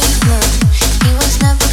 on the. He was never